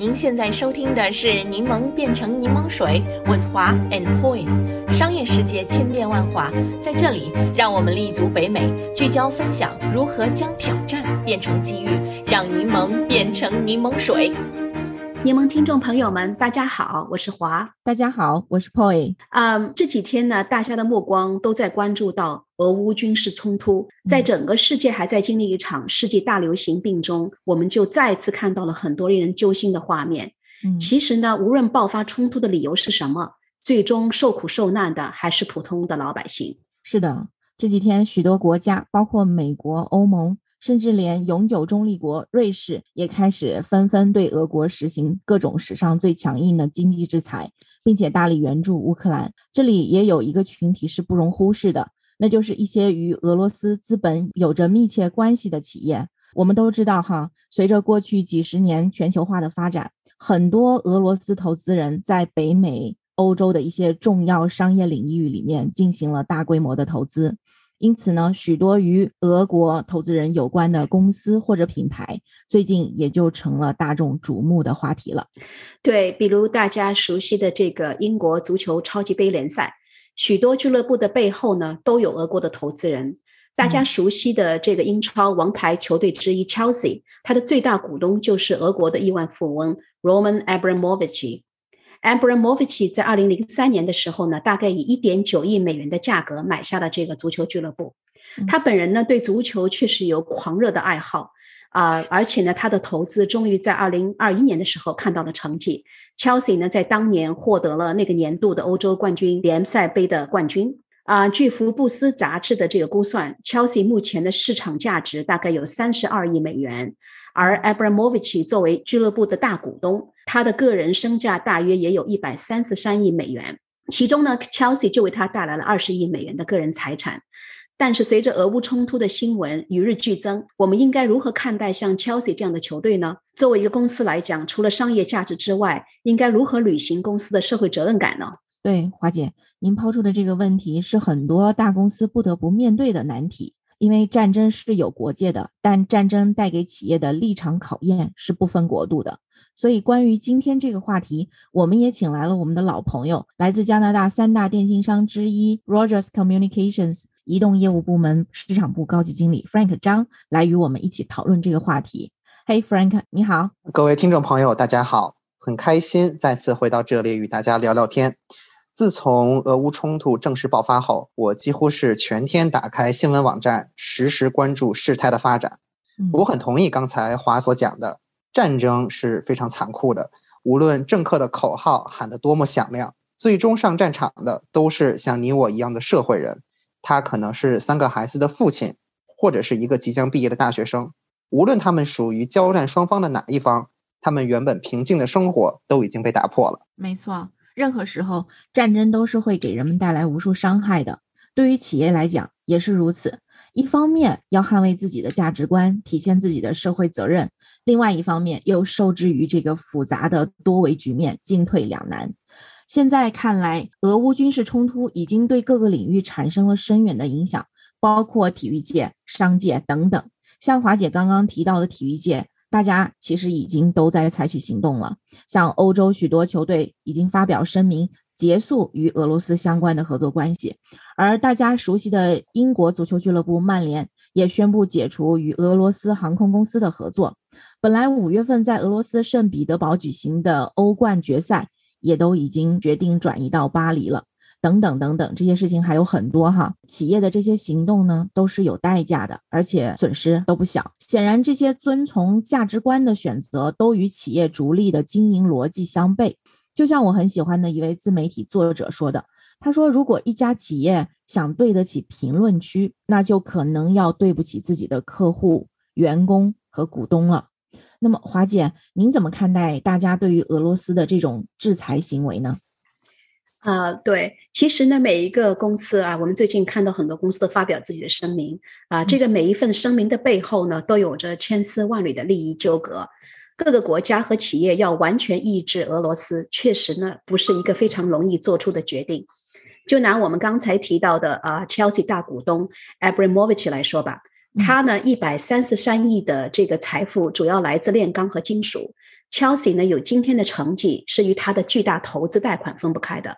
您现在收听的是《柠檬变成柠檬水》，with 华 and Poi。商业世界千变万化，在这里，让我们立足北美，聚焦分享如何将挑战变成机遇，让柠檬变成柠檬水。柠檬听众朋友们，大家好，我是华。大家好，我是 Poy。嗯，这几天呢，大家的目光都在关注到俄乌军事冲突，在整个世界还在经历一场世纪大流行病中，我们就再次看到了很多令人揪心的画面。嗯，其实呢，无论爆发冲突的理由是什么，最终受苦受难的还是普通的老百姓。是的，这几天许多国家，包括美国、欧盟。甚至连永久中立国瑞士也开始纷纷对俄国实行各种史上最强硬的经济制裁，并且大力援助乌克兰。这里也有一个群体是不容忽视的，那就是一些与俄罗斯资本有着密切关系的企业。我们都知道，哈，随着过去几十年全球化的发展，很多俄罗斯投资人在北美、欧洲的一些重要商业领域里面进行了大规模的投资。因此呢，许多与俄国投资人有关的公司或者品牌，最近也就成了大众瞩目的话题了。对，比如大家熟悉的这个英国足球超级杯联赛，许多俱乐部的背后呢，都有俄国的投资人。大家熟悉的这个英超王牌球队之一 Chelsea，它的最大股东就是俄国的亿万富翁 Roman Abramovich。Abramovich 在二零零三年的时候呢，大概以一点九亿美元的价格买下了这个足球俱乐部。他本人呢，对足球确实有狂热的爱好啊，而且呢，他的投资终于在二零二一年的时候看到了成绩。Chelsea 呢，在当年获得了那个年度的欧洲冠军联赛杯的冠军啊。据福布斯杂志的这个估算，Chelsea 目前的市场价值大概有三十二亿美元。而 Abramovich 作为俱乐部的大股东，他的个人身价大约也有一百三十三亿美元，其中呢，Chelsea 就为他带来了二十亿美元的个人财产。但是，随着俄乌冲突的新闻与日俱增，我们应该如何看待像 Chelsea 这样的球队呢？作为一个公司来讲，除了商业价值之外，应该如何履行公司的社会责任感呢？对，华姐，您抛出的这个问题是很多大公司不得不面对的难题。因为战争是有国界的，但战争带给企业的立场考验是不分国度的。所以，关于今天这个话题，我们也请来了我们的老朋友，来自加拿大三大电信商之一 Rogers Communications 移动业务部门市场部高级经理 Frank 张，来与我们一起讨论这个话题。Hey Frank，你好，各位听众朋友，大家好，很开心再次回到这里与大家聊聊天。自从俄乌冲突正式爆发后，我几乎是全天打开新闻网站，实时关注事态的发展。我很同意刚才华所讲的，战争是非常残酷的。无论政客的口号喊得多么响亮，最终上战场的都是像你我一样的社会人。他可能是三个孩子的父亲，或者是一个即将毕业的大学生。无论他们属于交战双方的哪一方，他们原本平静的生活都已经被打破了。没错。任何时候，战争都是会给人们带来无数伤害的。对于企业来讲也是如此。一方面要捍卫自己的价值观，体现自己的社会责任；另外一方面又受制于这个复杂的多维局面，进退两难。现在看来，俄乌军事冲突已经对各个领域产生了深远的影响，包括体育界、商界等等。像华姐刚刚提到的体育界。大家其实已经都在采取行动了，像欧洲许多球队已经发表声明，结束与俄罗斯相关的合作关系，而大家熟悉的英国足球俱乐部曼联也宣布解除与俄罗斯航空公司的合作。本来五月份在俄罗斯圣彼得堡举行的欧冠决赛，也都已经决定转移到巴黎了。等等等等，这些事情还有很多哈。企业的这些行动呢，都是有代价的，而且损失都不小。显然，这些遵从价值观的选择，都与企业逐利的经营逻辑相悖。就像我很喜欢的一位自媒体作者说的，他说：“如果一家企业想对得起评论区，那就可能要对不起自己的客户、员工和股东了。”那么，华姐，您怎么看待大家对于俄罗斯的这种制裁行为呢？啊，对，其实呢，每一个公司啊，我们最近看到很多公司都发表自己的声明啊，这个每一份声明的背后呢，都有着千丝万缕的利益纠葛。各个国家和企业要完全抑制俄罗斯，确实呢，不是一个非常容易做出的决定。就拿我们刚才提到的啊，Chelsea 大股东 Abramovich 来说吧，他呢，一百三十三亿的这个财富主要来自炼钢和金属。，Chelsea 呢有今天的成绩是与他的巨大投资贷款分不开的。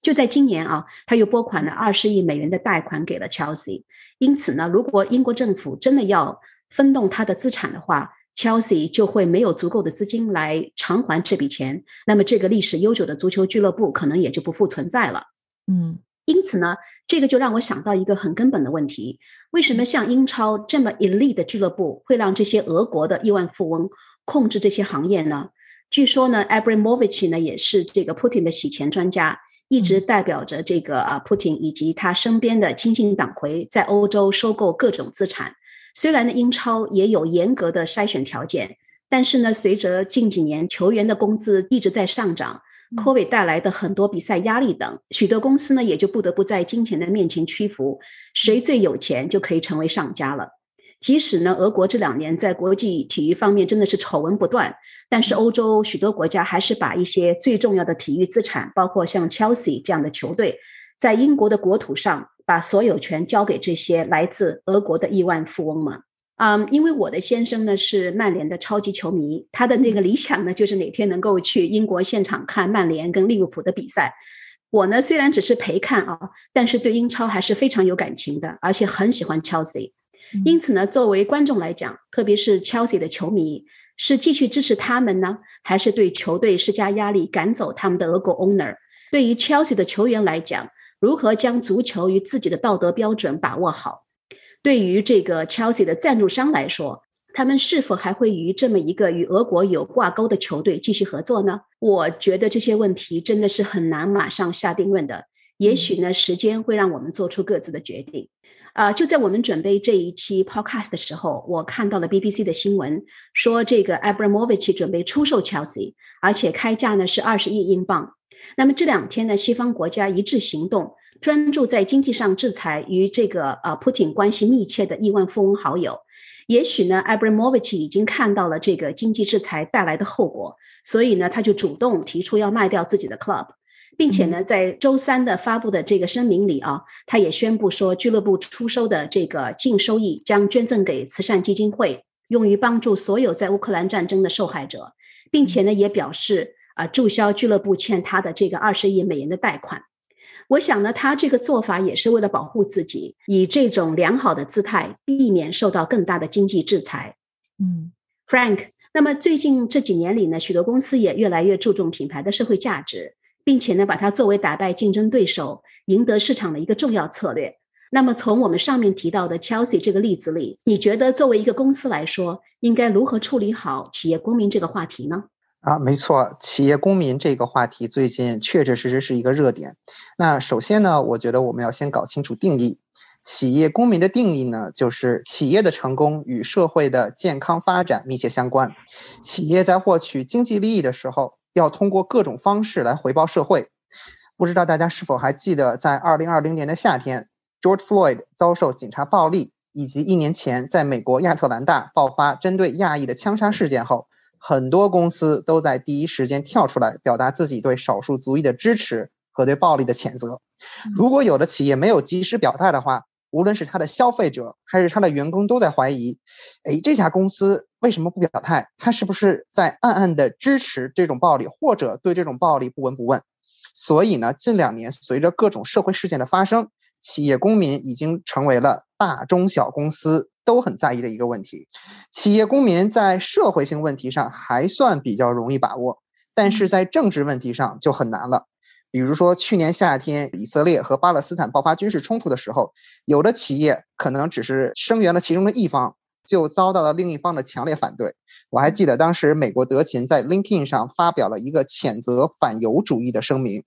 就在今年啊，他又拨款了二十亿美元的贷款给了 Chelsea。因此呢，如果英国政府真的要分动他的资产的话，Chelsea 就会没有足够的资金来偿还这笔钱。那么，这个历史悠久的足球俱乐部可能也就不复存在了。嗯，因此呢，这个就让我想到一个很根本的问题：为什么像英超这么 elite 的俱乐部会让这些俄国的亿万富翁控制这些行业呢？据说呢，Abramovich 呢也是这个 Putin 的洗钱专家。一直代表着这个啊，普京以及他身边的亲信党魁在欧洲收购各种资产。虽然呢，英超也有严格的筛选条件，但是呢，随着近几年球员的工资一直在上涨，Covid 带来的很多比赛压力等，许多公司呢也就不得不在金钱的面前屈服，谁最有钱就可以成为上家了。即使呢，俄国这两年在国际体育方面真的是丑闻不断，但是欧洲许多国家还是把一些最重要的体育资产，包括像 Chelsea 这样的球队，在英国的国土上把所有权交给这些来自俄国的亿万富翁们。嗯，因为我的先生呢是曼联的超级球迷，他的那个理想呢就是哪天能够去英国现场看曼联跟利物浦的比赛。我呢虽然只是陪看啊，但是对英超还是非常有感情的，而且很喜欢 Chelsea。因此呢，作为观众来讲，特别是 Chelsea 的球迷，是继续支持他们呢，还是对球队施加压力，赶走他们的俄国 owner？对于 Chelsea 的球员来讲，如何将足球与自己的道德标准把握好？对于这个 Chelsea 的赞助商来说，他们是否还会与这么一个与俄国有挂钩的球队继续合作呢？我觉得这些问题真的是很难马上下定论的。也许呢，时间会让我们做出各自的决定。啊，就在我们准备这一期 podcast 的时候，我看到了 BBC 的新闻，说这个 Abramovich 准备出售 Chelsea，而且开价呢是二十亿英镑。那么这两天呢，西方国家一致行动，专注在经济上制裁与这个呃 Putin 关系密切的亿万富翁好友。也许呢，Abramovich 已经看到了这个经济制裁带来的后果，所以呢，他就主动提出要卖掉自己的 club。并且呢，在周三的发布的这个声明里啊，他也宣布说，俱乐部出售的这个净收益将捐赠给慈善基金会，用于帮助所有在乌克兰战争的受害者，并且呢，也表示啊，注销俱乐部欠他的这个二十亿美元的贷款。我想呢，他这个做法也是为了保护自己，以这种良好的姿态避免受到更大的经济制裁。嗯，Frank，那么最近这几年里呢，许多公司也越来越注重品牌的社会价值。并且呢，把它作为打败竞争对手、赢得市场的一个重要策略。那么，从我们上面提到的 Chelsea 这个例子里，你觉得作为一个公司来说，应该如何处理好企业公民这个话题呢？啊，没错，企业公民这个话题最近确确实实是一个热点。那首先呢，我觉得我们要先搞清楚定义。企业公民的定义呢，就是企业的成功与社会的健康发展密切相关。企业在获取经济利益的时候。要通过各种方式来回报社会。不知道大家是否还记得，在二零二零年的夏天，George Floyd 遭受警察暴力，以及一年前在美国亚特兰大爆发针对亚裔的枪杀事件后，很多公司都在第一时间跳出来表达自己对少数族裔的支持和对暴力的谴责。如果有的企业没有及时表态的话，无论是他的消费者还是他的员工都在怀疑，哎，这家公司为什么不表态？他是不是在暗暗的支持这种暴力，或者对这种暴力不闻不问？所以呢，近两年随着各种社会事件的发生，企业公民已经成为了大中小公司都很在意的一个问题。企业公民在社会性问题上还算比较容易把握，但是在政治问题上就很难了。比如说，去年夏天以色列和巴勒斯坦爆发军事冲突的时候，有的企业可能只是声援了其中的一方，就遭到了另一方的强烈反对。我还记得当时美国德勤在 LinkedIn 上发表了一个谴责反犹主义的声明。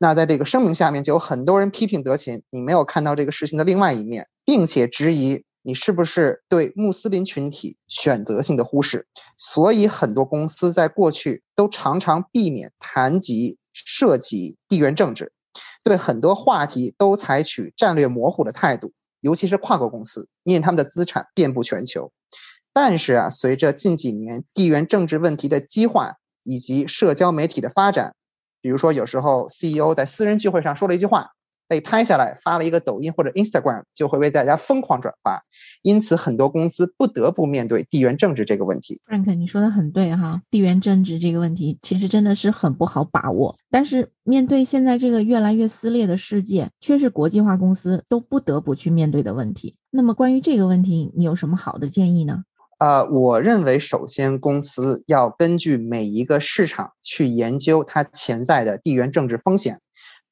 那在这个声明下面，就有很多人批评德勤，你没有看到这个事情的另外一面，并且质疑你是不是对穆斯林群体选择性的忽视。所以，很多公司在过去都常常避免谈及。涉及地缘政治，对很多话题都采取战略模糊的态度，尤其是跨国公司，因为他们的资产遍布全球。但是啊，随着近几年地缘政治问题的激化以及社交媒体的发展，比如说有时候 CEO 在私人聚会上说了一句话，被拍下来发了一个抖音或者 Instagram，就会被大家疯狂转发。因此，很多公司不得不面对地缘政治这个问题。Frank，你说的很对哈，地缘政治这个问题其实真的是很不好把握。但是，面对现在这个越来越撕裂的世界，却是国际化公司都不得不去面对的问题。那么，关于这个问题，你有什么好的建议呢？呃，我认为首先公司要根据每一个市场去研究它潜在的地缘政治风险。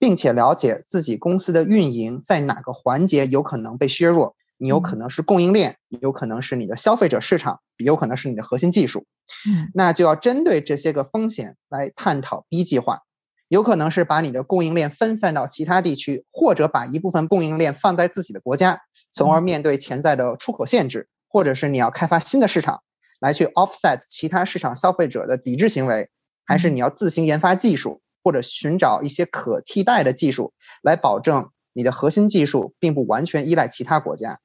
并且了解自己公司的运营在哪个环节有可能被削弱，你有可能是供应链，有可能是你的消费者市场，有可能是你的核心技术。嗯，那就要针对这些个风险来探讨 B 计划，有可能是把你的供应链分散到其他地区，或者把一部分供应链放在自己的国家，从而面对潜在的出口限制，或者是你要开发新的市场来去 offset 其他市场消费者的抵制行为，还是你要自行研发技术？或者寻找一些可替代的技术，来保证你的核心技术并不完全依赖其他国家。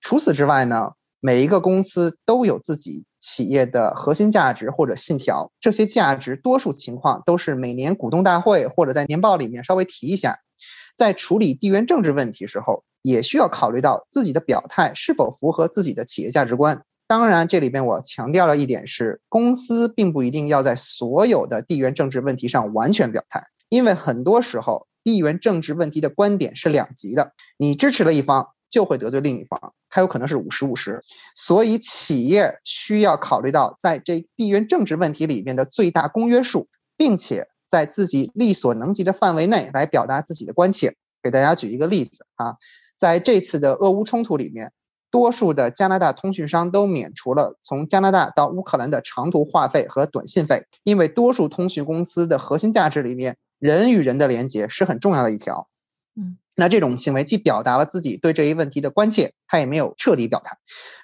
除此之外呢，每一个公司都有自己企业的核心价值或者信条，这些价值多数情况都是每年股东大会或者在年报里面稍微提一下。在处理地缘政治问题时候，也需要考虑到自己的表态是否符合自己的企业价值观。当然，这里边我强调了一点是，公司并不一定要在所有的地缘政治问题上完全表态，因为很多时候地缘政治问题的观点是两极的，你支持了一方就会得罪另一方，它有可能是五十五十，所以企业需要考虑到在这地缘政治问题里面的最大公约数，并且在自己力所能及的范围内来表达自己的关切。给大家举一个例子啊，在这次的俄乌冲突里面。多数的加拿大通讯商都免除了从加拿大到乌克兰的长途话费和短信费，因为多数通讯公司的核心价值里面，人与人的连接是很重要的一条。嗯，那这种行为既表达了自己对这一问题的关切，他也没有彻底表态。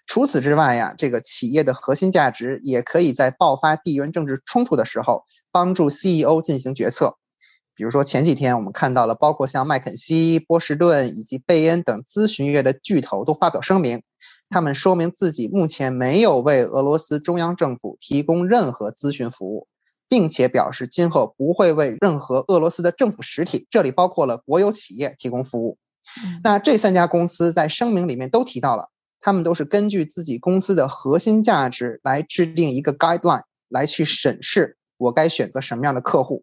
除此之外呀，这个企业的核心价值也可以在爆发地缘政治冲突的时候，帮助 CEO 进行决策。比如说前几天我们看到了，包括像麦肯锡、波士顿以及贝恩等咨询业的巨头都发表声明，他们说明自己目前没有为俄罗斯中央政府提供任何咨询服务，并且表示今后不会为任何俄罗斯的政府实体，这里包括了国有企业提供服务。那这三家公司在声明里面都提到了，他们都是根据自己公司的核心价值来制定一个 guideline 来去审视我该选择什么样的客户。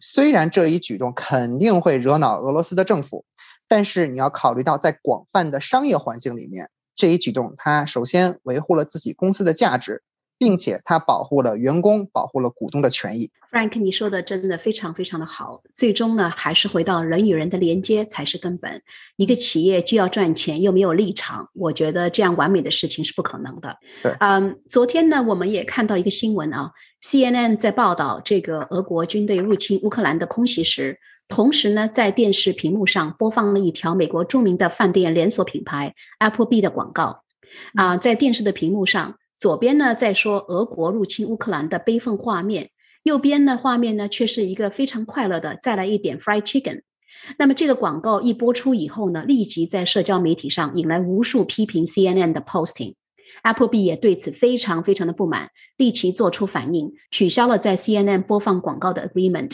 虽然这一举动肯定会惹恼俄罗斯的政府，但是你要考虑到，在广泛的商业环境里面，这一举动它首先维护了自己公司的价值。并且它保护了员工，保护了股东的权益。Frank，你说的真的非常非常的好。最终呢，还是回到人与人的连接才是根本。一个企业既要赚钱又没有立场，我觉得这样完美的事情是不可能的。对，嗯，昨天呢，我们也看到一个新闻啊，CNN 在报道这个俄国军队入侵乌克兰的空袭时，同时呢，在电视屏幕上播放了一条美国著名的饭店连锁品牌 Applebee 的广告。啊，在电视的屏幕上。左边呢在说俄国入侵乌克兰的悲愤画面，右边呢画面呢却是一个非常快乐的再来一点 fried chicken。那么这个广告一播出以后呢，立即在社交媒体上引来无数批评 CNN 的 posting。Applebee 也对此非常非常的不满，立即做出反应，取消了在 CNN 播放广告的 agreement。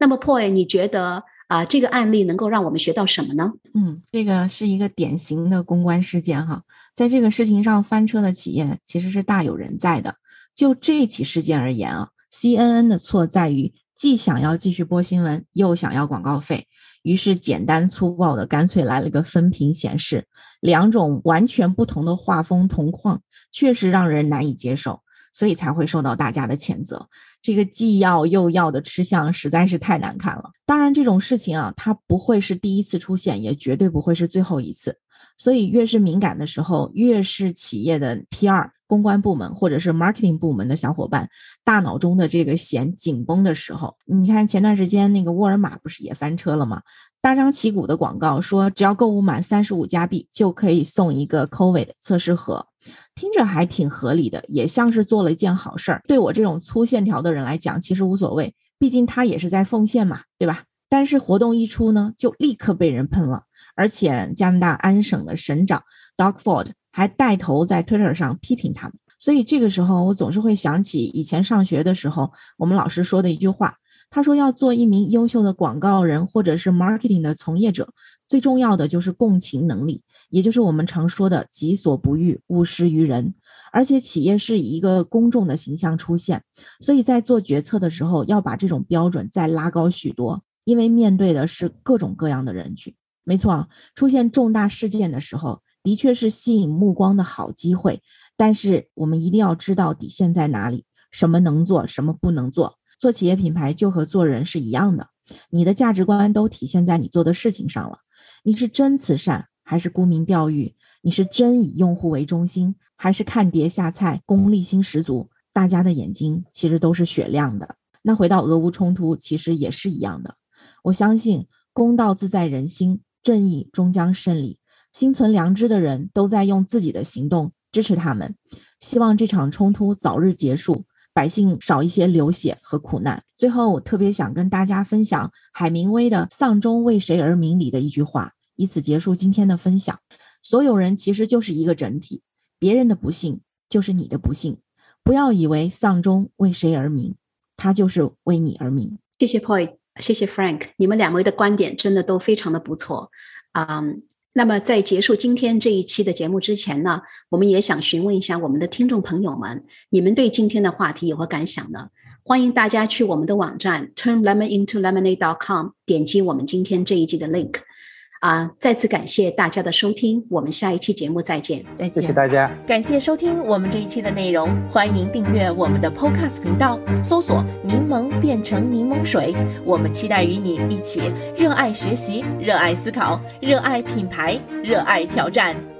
那么 Poy，你觉得？啊，这个案例能够让我们学到什么呢？嗯，这个是一个典型的公关事件哈，在这个事情上翻车的企业其实是大有人在的。就这起事件而言啊，CNN 的错在于既想要继续播新闻，又想要广告费，于是简单粗暴的干脆来了个分屏显示，两种完全不同的画风同框，确实让人难以接受。所以才会受到大家的谴责。这个既要又要的吃相实在是太难看了。当然，这种事情啊，它不会是第一次出现，也绝对不会是最后一次。所以，越是敏感的时候，越是企业的 PR 公关部门或者是 marketing 部门的小伙伴大脑中的这个弦紧绷的时候。你看，前段时间那个沃尔玛不是也翻车了吗？大张旗鼓的广告说，只要购物满三十五加币就可以送一个 COVID 测试盒。听着还挺合理的，也像是做了一件好事儿。对我这种粗线条的人来讲，其实无所谓，毕竟他也是在奉献嘛，对吧？但是活动一出呢，就立刻被人喷了，而且加拿大安省的省长 Doug Ford 还带头在 Twitter 上批评他们。所以这个时候，我总是会想起以前上学的时候，我们老师说的一句话：他说，要做一名优秀的广告人或者是 marketing 的从业者，最重要的就是共情能力，也就是我们常说的“己所不欲，勿施于人”。而且企业是以一个公众的形象出现，所以在做决策的时候，要把这种标准再拉高许多，因为面对的是各种各样的人群。没错，出现重大事件的时候，的确是吸引目光的好机会，但是我们一定要知道底线在哪里，什么能做，什么不能做。做企业品牌就和做人是一样的，你的价值观都体现在你做的事情上了。你是真慈善还是沽名钓誉？你是真以用户为中心还是看碟下菜、功利心十足？大家的眼睛其实都是雪亮的。那回到俄乌冲突，其实也是一样的。我相信公道自在人心，正义终将胜利。心存良知的人都在用自己的行动支持他们，希望这场冲突早日结束。百姓少一些流血和苦难。最后，我特别想跟大家分享海明威的《丧钟为谁而鸣》里的一句话，以此结束今天的分享。所有人其实就是一个整体，别人的不幸就是你的不幸。不要以为丧钟为谁而鸣，它就是为你而鸣。谢谢 Point，谢谢 Frank，你们两位的观点真的都非常的不错。嗯。那么，在结束今天这一期的节目之前呢，我们也想询问一下我们的听众朋友们，你们对今天的话题有何感想呢？欢迎大家去我们的网站 turnlemonintolemonade.com 点击我们今天这一季的 link。啊！再次感谢大家的收听，我们下一期节目再见。再见，谢谢大家。感谢收听我们这一期的内容，欢迎订阅我们的 Podcast 频道，搜索“柠檬变成柠檬水”。我们期待与你一起热爱学习、热爱思考、热爱品牌、热爱挑战。